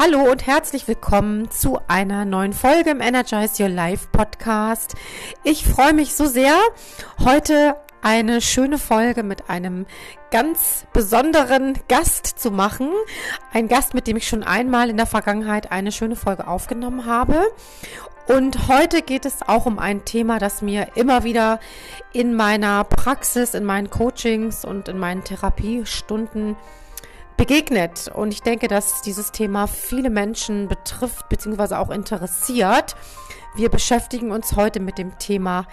Hallo und herzlich willkommen zu einer neuen Folge im Energize Your Life Podcast. Ich freue mich so sehr, heute eine schöne Folge mit einem ganz besonderen Gast zu machen. Ein Gast, mit dem ich schon einmal in der Vergangenheit eine schöne Folge aufgenommen habe. Und heute geht es auch um ein Thema, das mir immer wieder in meiner Praxis, in meinen Coachings und in meinen Therapiestunden begegnet. Und ich denke, dass dieses Thema viele Menschen betrifft bzw. auch interessiert. Wir beschäftigen uns heute mit dem Thema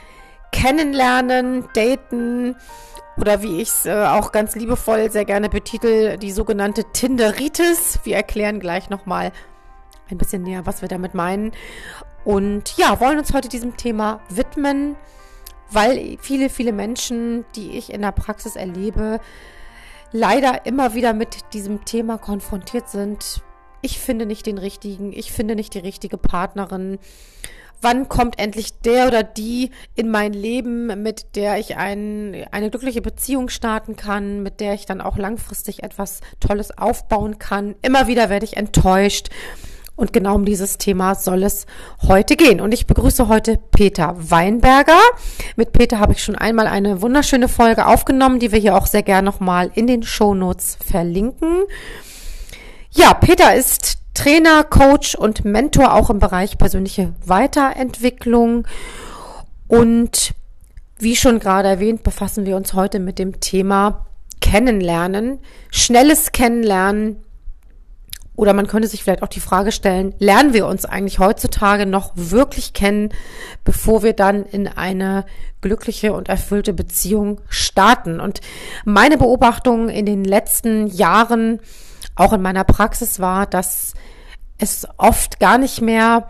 Kennenlernen, Daten oder wie ich es äh, auch ganz liebevoll sehr gerne betitel, die sogenannte Tinderitis. Wir erklären gleich nochmal ein bisschen näher, was wir damit meinen. Und ja, wollen uns heute diesem Thema widmen, weil viele, viele Menschen, die ich in der Praxis erlebe, leider immer wieder mit diesem Thema konfrontiert sind. Ich finde nicht den richtigen, ich finde nicht die richtige Partnerin. Wann kommt endlich der oder die in mein Leben, mit der ich ein, eine glückliche Beziehung starten kann, mit der ich dann auch langfristig etwas Tolles aufbauen kann? Immer wieder werde ich enttäuscht. Und genau um dieses Thema soll es heute gehen. Und ich begrüße heute Peter Weinberger. Mit Peter habe ich schon einmal eine wunderschöne Folge aufgenommen, die wir hier auch sehr gerne nochmal in den Shownotes verlinken. Ja, Peter ist Trainer, Coach und Mentor auch im Bereich persönliche Weiterentwicklung. Und wie schon gerade erwähnt, befassen wir uns heute mit dem Thema Kennenlernen, schnelles Kennenlernen oder man könnte sich vielleicht auch die Frage stellen, lernen wir uns eigentlich heutzutage noch wirklich kennen, bevor wir dann in eine glückliche und erfüllte Beziehung starten? Und meine Beobachtung in den letzten Jahren, auch in meiner Praxis war, dass es oft gar nicht mehr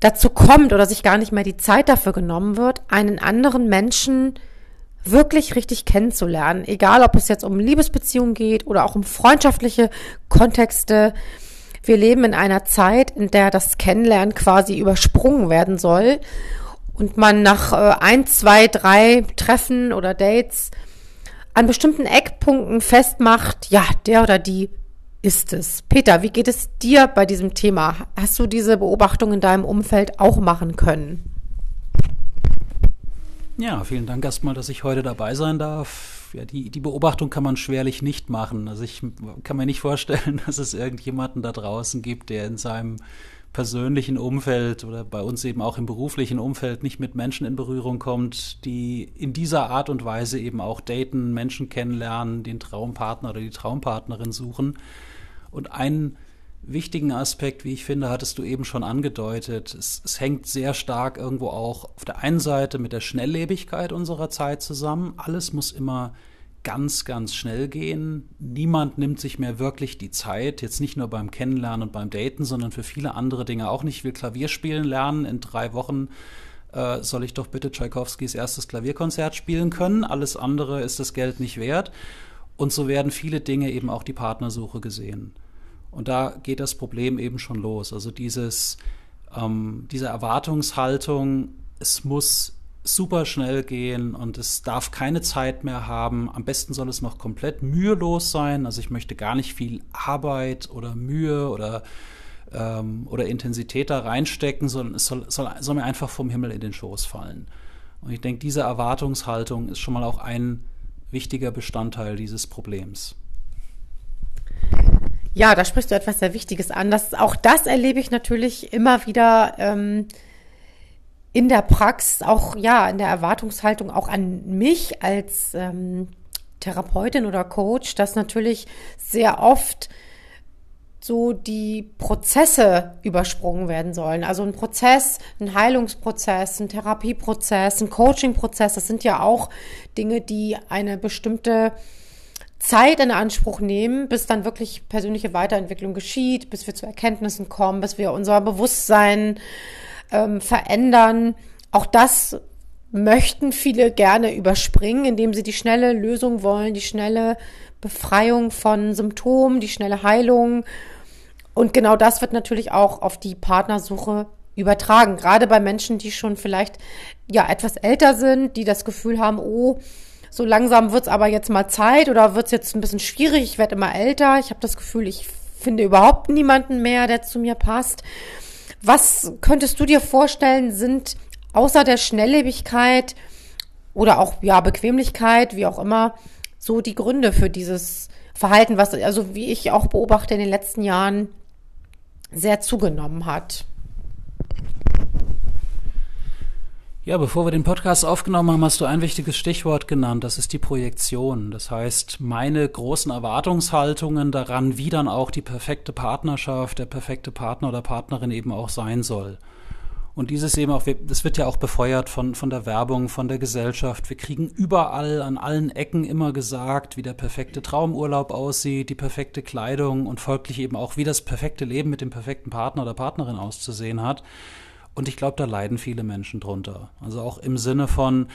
dazu kommt oder sich gar nicht mehr die Zeit dafür genommen wird, einen anderen Menschen wirklich richtig kennenzulernen. Egal, ob es jetzt um Liebesbeziehungen geht oder auch um freundschaftliche Kontexte. Wir leben in einer Zeit, in der das Kennenlernen quasi übersprungen werden soll und man nach äh, ein, zwei, drei Treffen oder Dates an bestimmten Eckpunkten festmacht, ja, der oder die ist es. Peter, wie geht es dir bei diesem Thema? Hast du diese Beobachtung in deinem Umfeld auch machen können? Ja, vielen Dank erstmal, dass ich heute dabei sein darf. Ja, die, die Beobachtung kann man schwerlich nicht machen. Also ich kann mir nicht vorstellen, dass es irgendjemanden da draußen gibt, der in seinem persönlichen Umfeld oder bei uns eben auch im beruflichen Umfeld nicht mit Menschen in Berührung kommt, die in dieser Art und Weise eben auch daten, Menschen kennenlernen, den Traumpartner oder die Traumpartnerin suchen. Und ein wichtigen Aspekt, wie ich finde, hattest du eben schon angedeutet. Es, es, hängt sehr stark irgendwo auch auf der einen Seite mit der Schnelllebigkeit unserer Zeit zusammen. Alles muss immer ganz, ganz schnell gehen. Niemand nimmt sich mehr wirklich die Zeit, jetzt nicht nur beim Kennenlernen und beim Daten, sondern für viele andere Dinge auch nicht. Ich will Klavier spielen lernen. In drei Wochen äh, soll ich doch bitte Tchaikovskis erstes Klavierkonzert spielen können. Alles andere ist das Geld nicht wert. Und so werden viele Dinge eben auch die Partnersuche gesehen. Und da geht das Problem eben schon los. Also dieses, ähm, diese Erwartungshaltung, es muss super schnell gehen und es darf keine Zeit mehr haben. Am besten soll es noch komplett mühelos sein. Also ich möchte gar nicht viel Arbeit oder Mühe oder, ähm, oder Intensität da reinstecken, sondern es soll, soll, soll mir einfach vom Himmel in den Schoß fallen. Und ich denke, diese Erwartungshaltung ist schon mal auch ein wichtiger Bestandteil dieses Problems. Ja, da sprichst du etwas sehr Wichtiges an. Das, auch das erlebe ich natürlich immer wieder ähm, in der Praxis, auch ja, in der Erwartungshaltung auch an mich als ähm, Therapeutin oder Coach, dass natürlich sehr oft so die Prozesse übersprungen werden sollen. Also ein Prozess, ein Heilungsprozess, ein Therapieprozess, ein Coachingprozess, das sind ja auch Dinge, die eine bestimmte Zeit in Anspruch nehmen, bis dann wirklich persönliche Weiterentwicklung geschieht, bis wir zu Erkenntnissen kommen, bis wir unser Bewusstsein ähm, verändern. Auch das möchten viele gerne überspringen, indem sie die schnelle Lösung wollen, die schnelle Befreiung von Symptomen, die schnelle Heilung. Und genau das wird natürlich auch auf die Partnersuche übertragen. Gerade bei Menschen, die schon vielleicht ja etwas älter sind, die das Gefühl haben, oh, so langsam wird's aber jetzt mal Zeit oder wird's jetzt ein bisschen schwierig, ich werde immer älter. Ich habe das Gefühl, ich finde überhaupt niemanden mehr, der zu mir passt. Was könntest du dir vorstellen, sind außer der Schnelllebigkeit oder auch ja Bequemlichkeit, wie auch immer, so die Gründe für dieses Verhalten, was also wie ich auch beobachte in den letzten Jahren sehr zugenommen hat. Ja, bevor wir den Podcast aufgenommen haben, hast du ein wichtiges Stichwort genannt. Das ist die Projektion. Das heißt, meine großen Erwartungshaltungen daran, wie dann auch die perfekte Partnerschaft, der perfekte Partner oder Partnerin eben auch sein soll. Und dieses eben auch, das wird ja auch befeuert von, von der Werbung, von der Gesellschaft. Wir kriegen überall, an allen Ecken immer gesagt, wie der perfekte Traumurlaub aussieht, die perfekte Kleidung und folglich eben auch, wie das perfekte Leben mit dem perfekten Partner oder Partnerin auszusehen hat. Und ich glaube, da leiden viele Menschen drunter. Also auch im Sinne von,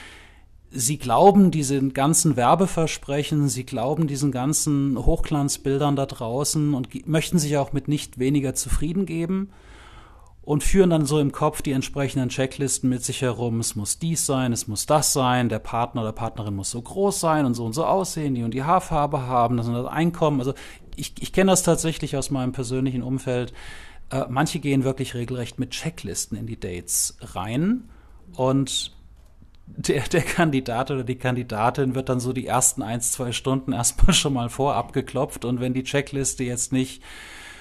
sie glauben diesen ganzen Werbeversprechen, sie glauben diesen ganzen Hochglanzbildern da draußen und möchten sich auch mit nicht weniger zufrieden geben und führen dann so im Kopf die entsprechenden Checklisten mit sich herum. Es muss dies sein, es muss das sein, der Partner oder Partnerin muss so groß sein und so und so aussehen, die und die Haarfarbe haben, das und das Einkommen. Also ich, ich kenne das tatsächlich aus meinem persönlichen Umfeld äh, manche gehen wirklich regelrecht mit Checklisten in die Dates rein und der, der Kandidat oder die Kandidatin wird dann so die ersten ein, zwei Stunden erstmal schon mal vorab geklopft und wenn die Checkliste jetzt nicht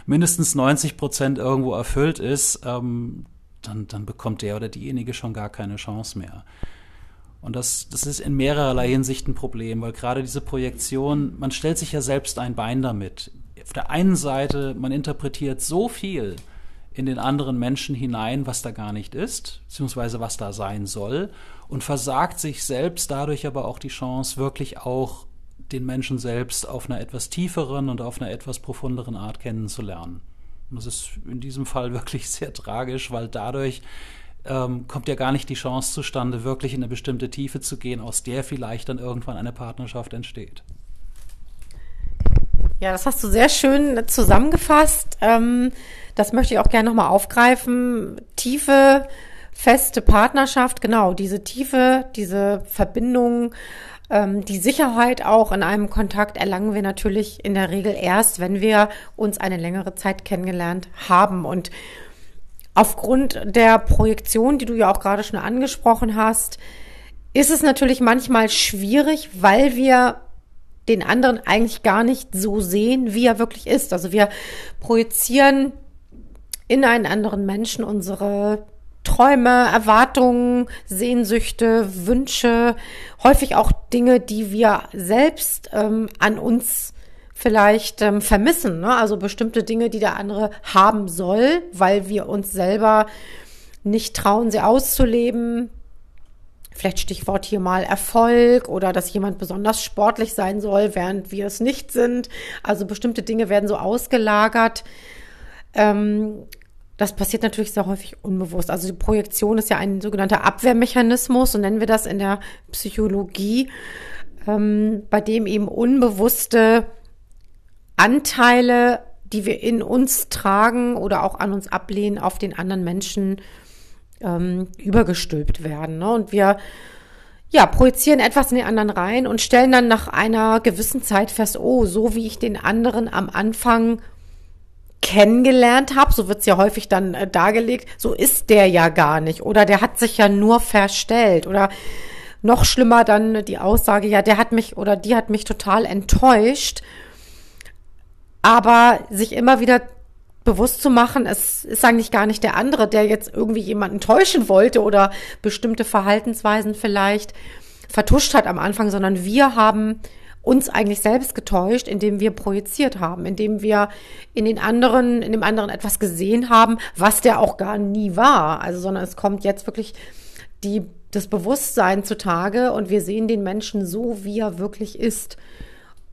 mindestens 90 Prozent irgendwo erfüllt ist, ähm, dann, dann bekommt der oder diejenige schon gar keine Chance mehr. Und das, das ist in mehrererlei Hinsicht ein Problem, weil gerade diese Projektion, man stellt sich ja selbst ein Bein damit auf der einen Seite, man interpretiert so viel in den anderen Menschen hinein, was da gar nicht ist, beziehungsweise was da sein soll, und versagt sich selbst dadurch aber auch die Chance, wirklich auch den Menschen selbst auf einer etwas tieferen und auf einer etwas profunderen Art kennenzulernen. Und das ist in diesem Fall wirklich sehr tragisch, weil dadurch ähm, kommt ja gar nicht die Chance zustande, wirklich in eine bestimmte Tiefe zu gehen, aus der vielleicht dann irgendwann eine Partnerschaft entsteht. Ja, das hast du sehr schön zusammengefasst. Ähm, das möchte ich auch gerne nochmal aufgreifen. Tiefe, feste Partnerschaft, genau, diese Tiefe, diese Verbindung, ähm, die Sicherheit auch in einem Kontakt erlangen wir natürlich in der Regel erst, wenn wir uns eine längere Zeit kennengelernt haben. Und aufgrund der Projektion, die du ja auch gerade schon angesprochen hast, ist es natürlich manchmal schwierig, weil wir den anderen eigentlich gar nicht so sehen, wie er wirklich ist. Also wir projizieren in einen anderen Menschen unsere Träume, Erwartungen, Sehnsüchte, Wünsche, häufig auch Dinge, die wir selbst ähm, an uns vielleicht ähm, vermissen. Ne? Also bestimmte Dinge, die der andere haben soll, weil wir uns selber nicht trauen, sie auszuleben, Vielleicht Stichwort hier mal Erfolg oder dass jemand besonders sportlich sein soll, während wir es nicht sind. Also bestimmte Dinge werden so ausgelagert. Ähm, das passiert natürlich sehr häufig unbewusst. Also die Projektion ist ja ein sogenannter Abwehrmechanismus, so nennen wir das in der Psychologie, ähm, bei dem eben unbewusste Anteile, die wir in uns tragen oder auch an uns ablehnen, auf den anderen Menschen ähm, übergestülpt werden. Ne? Und wir ja, projizieren etwas in den anderen rein und stellen dann nach einer gewissen Zeit fest, oh, so wie ich den anderen am Anfang kennengelernt habe, so wird's ja häufig dann äh, dargelegt, so ist der ja gar nicht oder der hat sich ja nur verstellt oder noch schlimmer dann die Aussage, ja, der hat mich oder die hat mich total enttäuscht, aber sich immer wieder bewusst zu machen, es ist eigentlich gar nicht der andere, der jetzt irgendwie jemanden täuschen wollte oder bestimmte Verhaltensweisen vielleicht vertuscht hat am Anfang, sondern wir haben uns eigentlich selbst getäuscht, indem wir projiziert haben, indem wir in den anderen, in dem anderen etwas gesehen haben, was der auch gar nie war. Also, sondern es kommt jetzt wirklich die, das Bewusstsein zutage und wir sehen den Menschen so, wie er wirklich ist.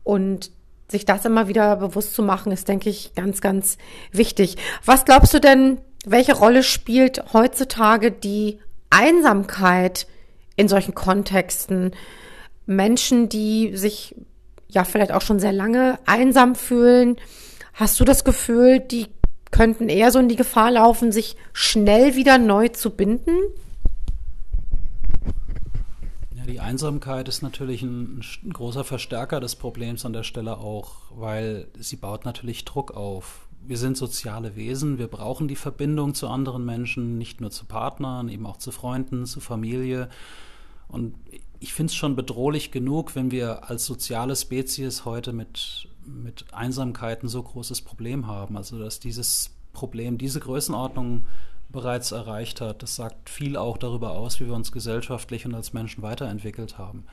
Und sich das immer wieder bewusst zu machen, ist, denke ich, ganz, ganz wichtig. Was glaubst du denn, welche Rolle spielt heutzutage die Einsamkeit in solchen Kontexten? Menschen, die sich ja vielleicht auch schon sehr lange einsam fühlen. Hast du das Gefühl, die könnten eher so in die Gefahr laufen, sich schnell wieder neu zu binden? Die Einsamkeit ist natürlich ein, ein, großer Verstärker des Problems an der Stelle auch, weil sie baut natürlich Druck auf. Wir sind soziale Wesen, wir brauchen die Verbindung zu anderen Menschen, nicht nur zu Partnern, eben auch zu Freunden, zu Familie. Und ich finde es schon bedrohlich genug, wenn wir als soziale Spezies heute mit, mit Einsamkeit ein so großes Problem haben. Also dass dieses Problem, diese Größenordnung bereits erreicht hat. Das sagt viel auch darüber aus, wie wir uns gesellschaftlich und als Menschen weiterentwickelt haben.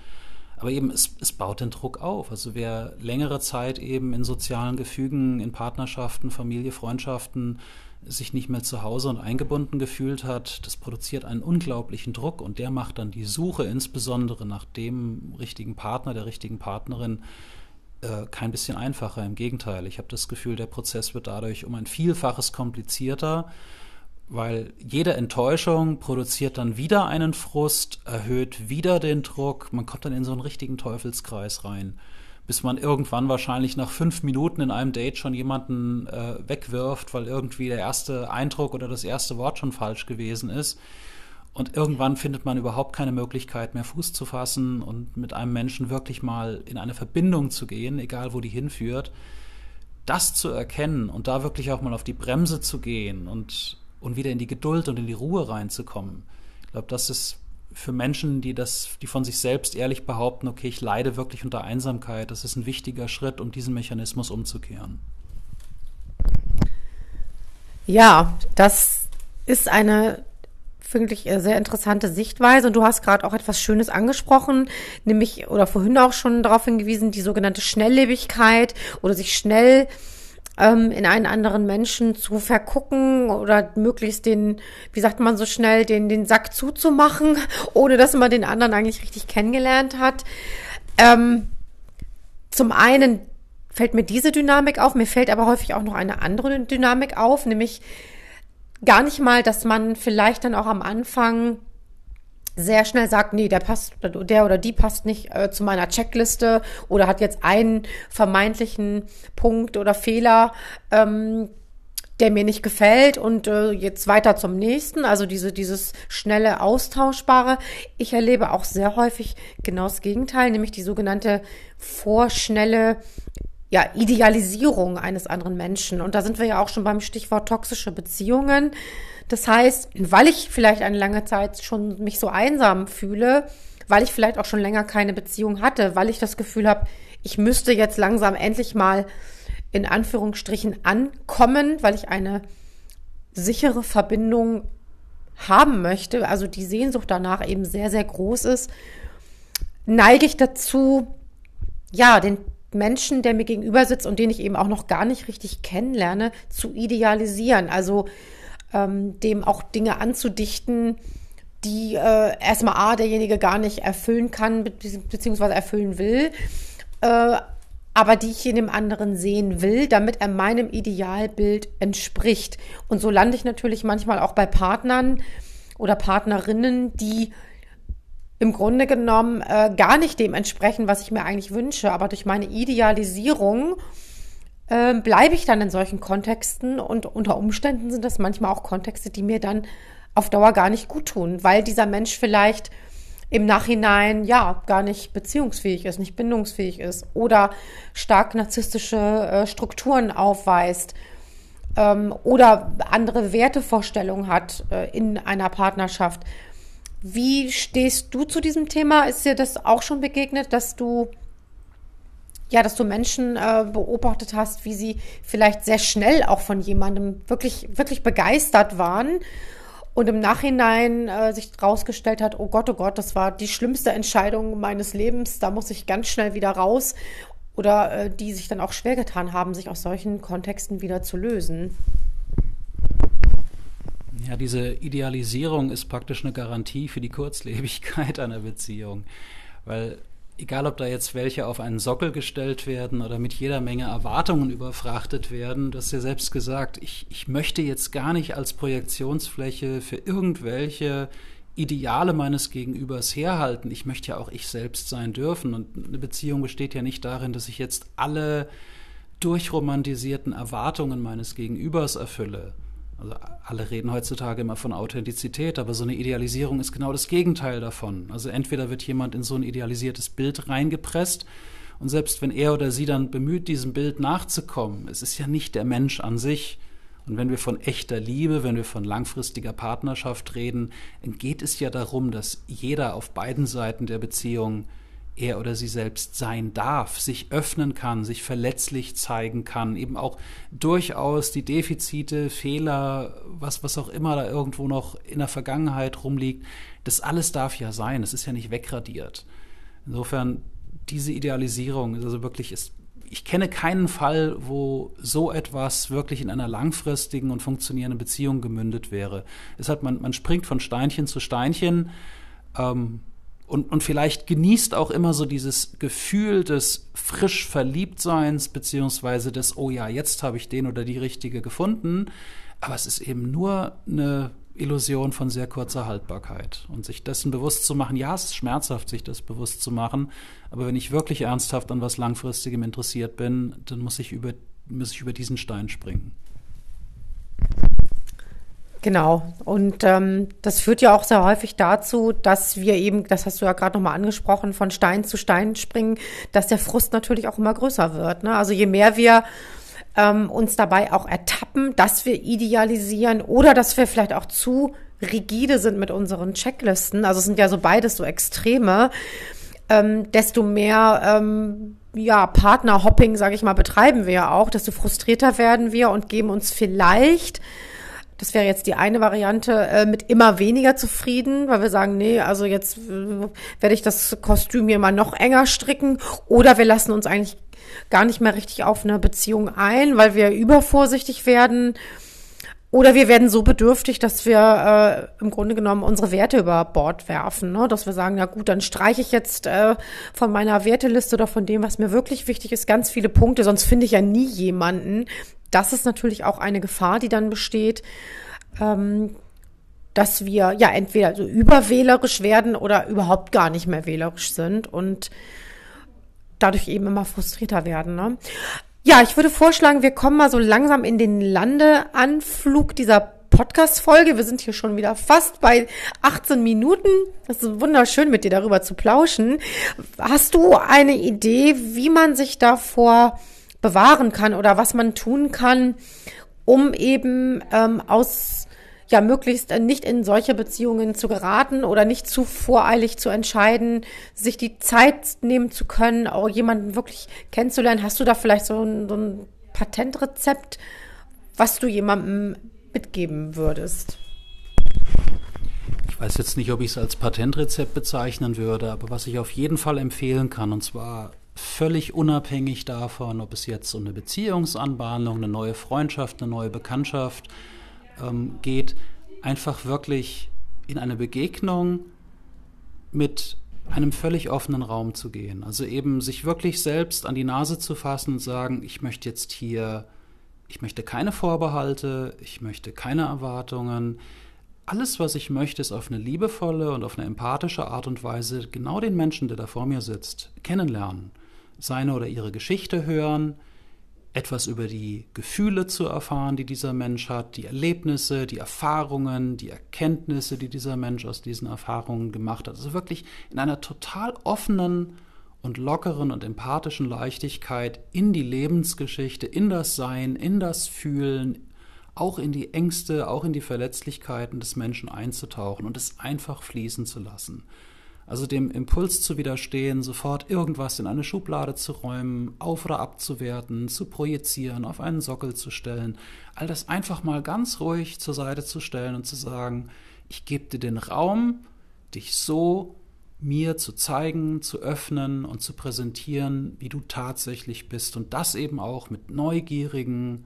Aber eben, es, es baut den Druck auf. Also wer längere Zeit eben in sozialen Gefügen, in Partnerschaften, Familie, Freundschaften sich nicht mehr zu Hause und eingebunden gefühlt hat, das produziert einen unglaublichen Druck und der macht dann die Suche insbesondere nach dem richtigen Partner, der richtigen Partnerin äh, kein bisschen einfacher. Im Gegenteil, ich habe das Gefühl, der Prozess wird dadurch um ein Vielfaches komplizierter weil jede Enttäuschung produziert dann wieder einen Frust, erhöht wieder den Druck, man kommt dann in so einen richtigen Teufelskreis rein, bis man irgendwann wahrscheinlich nach fünf Minuten in einem Date schon jemanden äh, wegwirft, weil irgendwie der erste Eindruck oder das erste Wort schon falsch gewesen ist. Und irgendwann findet man überhaupt keine Möglichkeit mehr, Fuß zu fassen und mit einem Menschen wirklich mal in eine Verbindung zu gehen, egal wo die hinführt. Das zu erkennen und da wirklich auch mal auf die Bremse zu gehen und und wieder in die Geduld und in die Ruhe reinzukommen. Ich glaube, das ist für Menschen, die das, die von sich selbst ehrlich behaupten, okay, ich leide wirklich unter Einsamkeit, das ist ein wichtiger Schritt, um diesen Mechanismus umzukehren. Ja, das ist eine wirklich sehr interessante Sichtweise und du hast gerade auch etwas Schönes angesprochen, nämlich oder vorhin auch schon darauf hingewiesen, die sogenannte Schnelllebigkeit oder sich schnell ähm, in einen anderen Menschen zu vergucken oder möglichst den, wie sagt man so schnell, den, den Sack zuzumachen, ohne dass man den anderen eigentlich richtig kennengelernt hat. Ähm, zum einen fällt mir diese Dynamik auf, mir fällt aber häufig auch noch eine andere Dynamik auf, nämlich gar nicht mal, dass man vielleicht dann auch am Anfang sehr schnell sagt, nee, der passt, der oder die passt nicht äh, zu meiner Checkliste oder hat jetzt einen vermeintlichen Punkt oder Fehler, ähm, der mir nicht gefällt und äh, jetzt weiter zum nächsten. Also diese, dieses schnelle Austauschbare. Ich erlebe auch sehr häufig genau das Gegenteil, nämlich die sogenannte vorschnelle ja, Idealisierung eines anderen Menschen. Und da sind wir ja auch schon beim Stichwort toxische Beziehungen. Das heißt, weil ich vielleicht eine lange Zeit schon mich so einsam fühle, weil ich vielleicht auch schon länger keine Beziehung hatte, weil ich das Gefühl habe, ich müsste jetzt langsam endlich mal in Anführungsstrichen ankommen, weil ich eine sichere Verbindung haben möchte, also die Sehnsucht danach eben sehr, sehr groß ist, neige ich dazu, ja, den Menschen, der mir gegenüber sitzt und den ich eben auch noch gar nicht richtig kennenlerne, zu idealisieren. Also ähm, dem auch Dinge anzudichten, die äh, erstmal A, derjenige gar nicht erfüllen kann, be beziehungsweise erfüllen will, äh, aber die ich in dem anderen sehen will, damit er meinem Idealbild entspricht. Und so lande ich natürlich manchmal auch bei Partnern oder Partnerinnen, die im Grunde genommen äh, gar nicht dem entsprechen, was ich mir eigentlich wünsche, aber durch meine Idealisierung äh, bleibe ich dann in solchen Kontexten und unter Umständen sind das manchmal auch Kontexte, die mir dann auf Dauer gar nicht gut tun, weil dieser Mensch vielleicht im Nachhinein ja gar nicht beziehungsfähig ist, nicht bindungsfähig ist oder stark narzisstische äh, Strukturen aufweist ähm, oder andere Wertevorstellungen hat äh, in einer Partnerschaft. Wie stehst du zu diesem Thema? Ist dir das auch schon begegnet, dass du ja, dass du Menschen äh, beobachtet hast, wie sie vielleicht sehr schnell auch von jemandem wirklich, wirklich begeistert waren und im Nachhinein äh, sich herausgestellt hat, oh Gott, oh Gott, das war die schlimmste Entscheidung meines Lebens, da muss ich ganz schnell wieder raus oder äh, die sich dann auch schwer getan haben, sich aus solchen Kontexten wieder zu lösen. Ja, diese Idealisierung ist praktisch eine Garantie für die Kurzlebigkeit einer Beziehung, weil egal ob da jetzt welche auf einen Sockel gestellt werden oder mit jeder Menge Erwartungen überfrachtet werden, du hast ja selbst gesagt, ich, ich möchte jetzt gar nicht als Projektionsfläche für irgendwelche Ideale meines Gegenübers herhalten. Ich möchte ja auch ich selbst sein dürfen. Und eine Beziehung besteht ja nicht darin, dass ich jetzt alle durchromantisierten Erwartungen meines Gegenübers erfülle. Also alle reden heutzutage immer von Authentizität, aber so eine Idealisierung ist genau das Gegenteil davon. Also entweder wird jemand in so ein idealisiertes Bild reingepresst und selbst wenn er oder sie dann bemüht, diesem Bild nachzukommen, es ist ja nicht der Mensch an sich. Und wenn wir von echter Liebe, wenn wir von langfristiger Partnerschaft reden, geht es ja darum, dass jeder auf beiden Seiten der Beziehung er oder sie selbst sein darf, sich öffnen kann, sich verletzlich zeigen kann, eben auch durchaus die Defizite, Fehler, was, was auch immer da irgendwo noch in der Vergangenheit rumliegt, das alles darf ja sein, es ist ja nicht wegradiert. Insofern, diese Idealisierung ist also wirklich, ist, ich kenne keinen Fall, wo so etwas wirklich in einer langfristigen und funktionierenden Beziehung gemündet wäre. Es hat, man, man springt von Steinchen zu Steinchen, ähm, und, und vielleicht genießt auch immer so dieses Gefühl des frisch Verliebtseins, beziehungsweise des, oh ja, jetzt habe ich den oder die richtige gefunden. Aber es ist eben nur eine Illusion von sehr kurzer Haltbarkeit. Und sich dessen bewusst zu machen, ja, es ist schmerzhaft, sich das bewusst zu machen, aber wenn ich wirklich ernsthaft an was Langfristigem interessiert bin, dann muss ich über, muss ich über diesen Stein springen. Genau. Und ähm, das führt ja auch sehr häufig dazu, dass wir eben, das hast du ja gerade nochmal angesprochen, von Stein zu Stein springen, dass der Frust natürlich auch immer größer wird. Ne? Also je mehr wir ähm, uns dabei auch ertappen, dass wir idealisieren oder dass wir vielleicht auch zu rigide sind mit unseren Checklisten, also es sind ja so beides so Extreme, ähm, desto mehr ähm, ja, Partnerhopping, sage ich mal, betreiben wir ja auch, desto frustrierter werden wir und geben uns vielleicht das wäre jetzt die eine Variante, äh, mit immer weniger zufrieden, weil wir sagen, nee, also jetzt äh, werde ich das Kostüm hier mal noch enger stricken oder wir lassen uns eigentlich gar nicht mehr richtig auf eine Beziehung ein, weil wir übervorsichtig werden. Oder wir werden so bedürftig, dass wir äh, im Grunde genommen unsere Werte über Bord werfen. Ne? Dass wir sagen, na gut, dann streiche ich jetzt äh, von meiner Werteliste oder von dem, was mir wirklich wichtig ist, ganz viele Punkte, sonst finde ich ja nie jemanden, das ist natürlich auch eine Gefahr, die dann besteht, ähm, dass wir ja entweder so überwählerisch werden oder überhaupt gar nicht mehr wählerisch sind und dadurch eben immer frustrierter werden. Ne? Ja, ich würde vorschlagen, wir kommen mal so langsam in den Landeanflug dieser Podcast-Folge. Wir sind hier schon wieder fast bei 18 Minuten. Es ist wunderschön, mit dir darüber zu plauschen. Hast du eine Idee, wie man sich davor bewahren kann oder was man tun kann, um eben ähm, aus ja möglichst nicht in solche Beziehungen zu geraten oder nicht zu voreilig zu entscheiden, sich die Zeit nehmen zu können, auch jemanden wirklich kennenzulernen. Hast du da vielleicht so ein, so ein Patentrezept, was du jemandem mitgeben würdest? Ich weiß jetzt nicht, ob ich es als Patentrezept bezeichnen würde, aber was ich auf jeden Fall empfehlen kann, und zwar völlig unabhängig davon, ob es jetzt um eine Beziehungsanbahnung, eine neue Freundschaft, eine neue Bekanntschaft ähm, geht, einfach wirklich in eine Begegnung mit einem völlig offenen Raum zu gehen. Also eben sich wirklich selbst an die Nase zu fassen und sagen, ich möchte jetzt hier, ich möchte keine Vorbehalte, ich möchte keine Erwartungen. Alles, was ich möchte, ist auf eine liebevolle und auf eine empathische Art und Weise genau den Menschen, der da vor mir sitzt, kennenlernen seine oder ihre Geschichte hören, etwas über die Gefühle zu erfahren, die dieser Mensch hat, die Erlebnisse, die Erfahrungen, die Erkenntnisse, die dieser Mensch aus diesen Erfahrungen gemacht hat. Also wirklich in einer total offenen und lockeren und empathischen Leichtigkeit in die Lebensgeschichte, in das Sein, in das Fühlen, auch in die Ängste, auch in die Verletzlichkeiten des Menschen einzutauchen und es einfach fließen zu lassen. Also dem Impuls zu widerstehen, sofort irgendwas in eine Schublade zu räumen, auf oder abzuwerten, zu projizieren, auf einen Sockel zu stellen. All das einfach mal ganz ruhig zur Seite zu stellen und zu sagen, ich gebe dir den Raum, dich so mir zu zeigen, zu öffnen und zu präsentieren, wie du tatsächlich bist. Und das eben auch mit neugierigen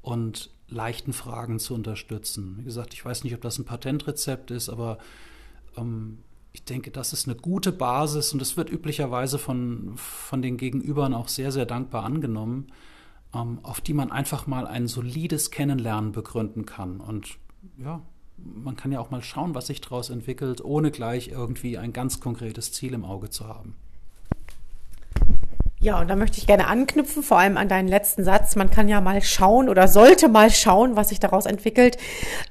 und leichten Fragen zu unterstützen. Wie gesagt, ich weiß nicht, ob das ein Patentrezept ist, aber ähm, ich denke, das ist eine gute Basis und das wird üblicherweise von, von den Gegenübern auch sehr, sehr dankbar angenommen, ähm, auf die man einfach mal ein solides Kennenlernen begründen kann. Und ja, man kann ja auch mal schauen, was sich daraus entwickelt, ohne gleich irgendwie ein ganz konkretes Ziel im Auge zu haben. Ja, und da möchte ich gerne anknüpfen, vor allem an deinen letzten Satz. Man kann ja mal schauen oder sollte mal schauen, was sich daraus entwickelt.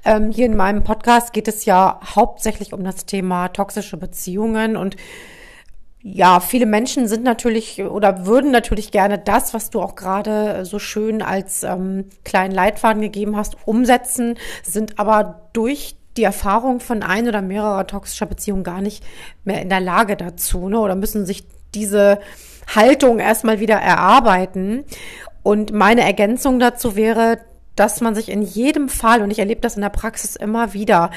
Ähm, hier in meinem Podcast geht es ja hauptsächlich um das Thema toxische Beziehungen und ja, viele Menschen sind natürlich oder würden natürlich gerne das, was du auch gerade so schön als ähm, kleinen Leitfaden gegeben hast, umsetzen, sind aber durch die Erfahrung von ein oder mehrerer toxischer Beziehungen gar nicht mehr in der Lage dazu, ne? Oder müssen sich diese Haltung erstmal wieder erarbeiten. Und meine Ergänzung dazu wäre, dass man sich in jedem Fall, und ich erlebe das in der Praxis immer wieder,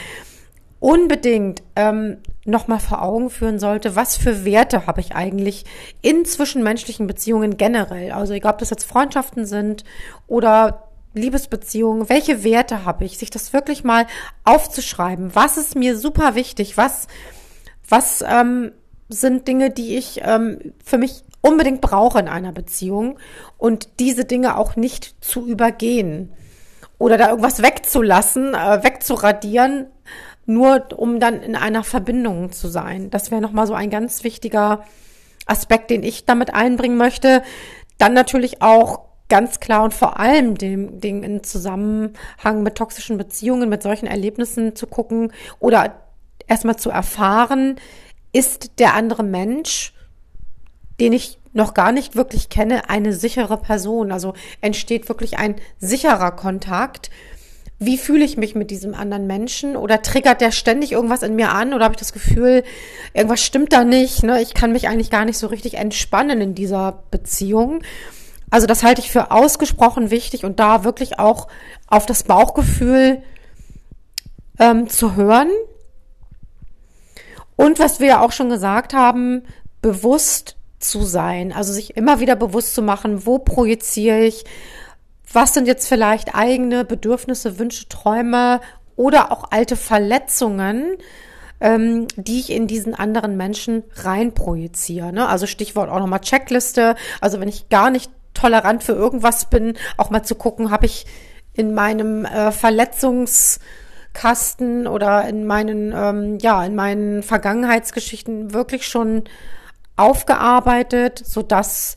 unbedingt ähm, nochmal vor Augen führen sollte, was für Werte habe ich eigentlich in zwischenmenschlichen Beziehungen generell. Also egal, ob das jetzt Freundschaften sind oder Liebesbeziehungen, welche Werte habe ich, sich das wirklich mal aufzuschreiben. Was ist mir super wichtig? Was, was ähm, sind Dinge, die ich ähm, für mich unbedingt brauche in einer Beziehung und diese Dinge auch nicht zu übergehen oder da irgendwas wegzulassen, äh, wegzuradieren, nur um dann in einer Verbindung zu sein. Das wäre nochmal so ein ganz wichtiger Aspekt, den ich damit einbringen möchte. Dann natürlich auch ganz klar und vor allem dem Ding in Zusammenhang mit toxischen Beziehungen, mit solchen Erlebnissen zu gucken oder erstmal zu erfahren, ist der andere Mensch, den ich noch gar nicht wirklich kenne, eine sichere Person. Also entsteht wirklich ein sicherer Kontakt wie fühle ich mich mit diesem anderen Menschen oder triggert der ständig irgendwas in mir an oder habe ich das Gefühl, irgendwas stimmt da nicht, ne? ich kann mich eigentlich gar nicht so richtig entspannen in dieser Beziehung. Also das halte ich für ausgesprochen wichtig und da wirklich auch auf das Bauchgefühl ähm, zu hören. Und was wir ja auch schon gesagt haben, bewusst zu sein, also sich immer wieder bewusst zu machen, wo projiziere ich, was sind jetzt vielleicht eigene Bedürfnisse, Wünsche, Träume oder auch alte Verletzungen, ähm, die ich in diesen anderen Menschen reinprojiziere. Ne? Also Stichwort auch nochmal Checkliste. Also wenn ich gar nicht tolerant für irgendwas bin, auch mal zu gucken, habe ich in meinem äh, Verletzungskasten oder in meinen, ähm, ja, in meinen Vergangenheitsgeschichten wirklich schon aufgearbeitet, so dass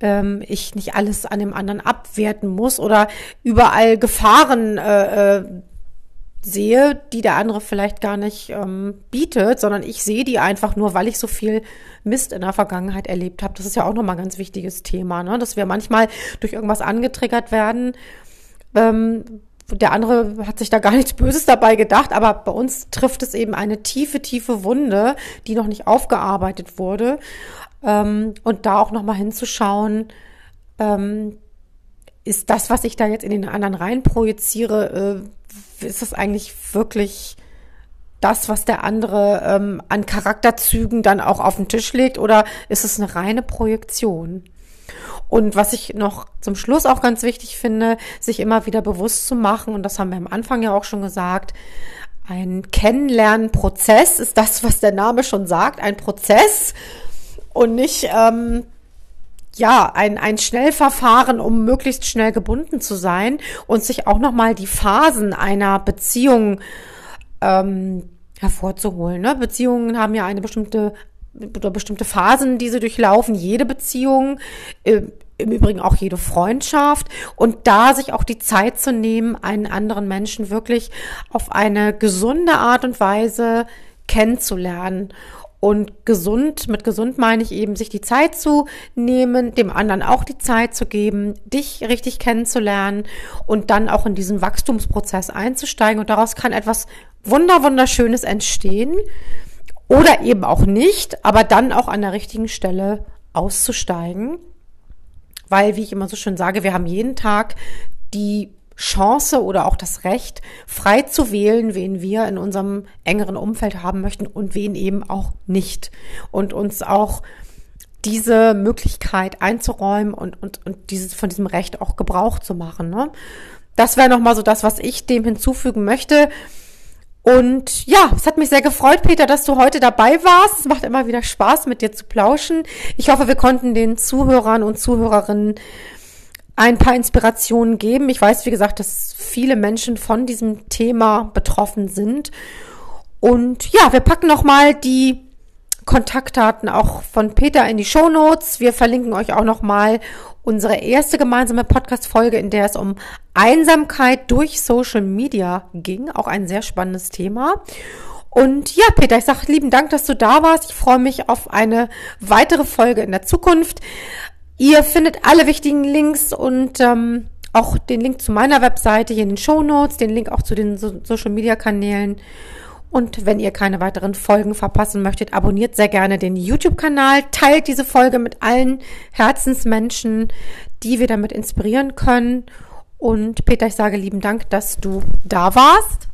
ähm, ich nicht alles an dem anderen abwerten muss oder überall Gefahren äh, äh, sehe, die der andere vielleicht gar nicht ähm, bietet, sondern ich sehe die einfach nur, weil ich so viel Mist in der Vergangenheit erlebt habe. Das ist ja auch nochmal ein ganz wichtiges Thema, ne? dass wir manchmal durch irgendwas angetriggert werden. Ähm, der andere hat sich da gar nichts Böses dabei gedacht, aber bei uns trifft es eben eine tiefe, tiefe Wunde, die noch nicht aufgearbeitet wurde. Ähm, und da auch nochmal hinzuschauen, ähm, ist das, was ich da jetzt in den anderen rein projiziere, äh, ist das eigentlich wirklich das, was der andere ähm, an Charakterzügen dann auch auf den Tisch legt oder ist es eine reine Projektion? Und was ich noch zum Schluss auch ganz wichtig finde, sich immer wieder bewusst zu machen, und das haben wir am Anfang ja auch schon gesagt, ein Kennenlernprozess ist das, was der Name schon sagt, ein Prozess und nicht ähm, ja ein, ein Schnellverfahren, um möglichst schnell gebunden zu sein und sich auch nochmal die Phasen einer Beziehung ähm, hervorzuholen. Ne? Beziehungen haben ja eine bestimmte oder bestimmte Phasen, die sie durchlaufen. Jede Beziehung, äh, im Übrigen auch jede Freundschaft und da sich auch die Zeit zu nehmen, einen anderen Menschen wirklich auf eine gesunde Art und Weise kennenzulernen und gesund, mit gesund meine ich eben, sich die Zeit zu nehmen, dem anderen auch die Zeit zu geben, dich richtig kennenzulernen und dann auch in diesen Wachstumsprozess einzusteigen. Und daraus kann etwas wunder, wunderschönes entstehen oder eben auch nicht, aber dann auch an der richtigen Stelle auszusteigen. Weil, wie ich immer so schön sage, wir haben jeden Tag die Chance oder auch das Recht, frei zu wählen, wen wir in unserem engeren Umfeld haben möchten und wen eben auch nicht. Und uns auch diese Möglichkeit einzuräumen und, und, und dieses, von diesem Recht auch Gebrauch zu machen. Ne? Das wäre nochmal so das, was ich dem hinzufügen möchte. Und ja, es hat mich sehr gefreut, Peter, dass du heute dabei warst. Es macht immer wieder Spaß, mit dir zu plauschen. Ich hoffe, wir konnten den Zuhörern und Zuhörerinnen ein paar Inspirationen geben. Ich weiß, wie gesagt, dass viele Menschen von diesem Thema betroffen sind. Und ja, wir packen nochmal die Kontaktdaten auch von Peter in die Show Notes. Wir verlinken euch auch nochmal unsere erste gemeinsame Podcast-Folge, in der es um Einsamkeit durch Social Media ging. Auch ein sehr spannendes Thema. Und ja, Peter, ich sage lieben Dank, dass du da warst. Ich freue mich auf eine weitere Folge in der Zukunft. Ihr findet alle wichtigen Links und ähm, auch den Link zu meiner Webseite hier in den Show Notes, den Link auch zu den so Social Media Kanälen. Und wenn ihr keine weiteren Folgen verpassen möchtet, abonniert sehr gerne den YouTube-Kanal, teilt diese Folge mit allen Herzensmenschen, die wir damit inspirieren können. Und Peter, ich sage lieben Dank, dass du da warst.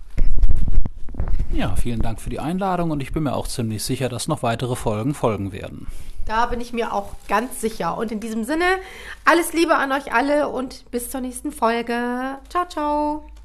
Ja, vielen Dank für die Einladung und ich bin mir auch ziemlich sicher, dass noch weitere Folgen folgen werden. Da bin ich mir auch ganz sicher. Und in diesem Sinne, alles Liebe an euch alle und bis zur nächsten Folge. Ciao, ciao.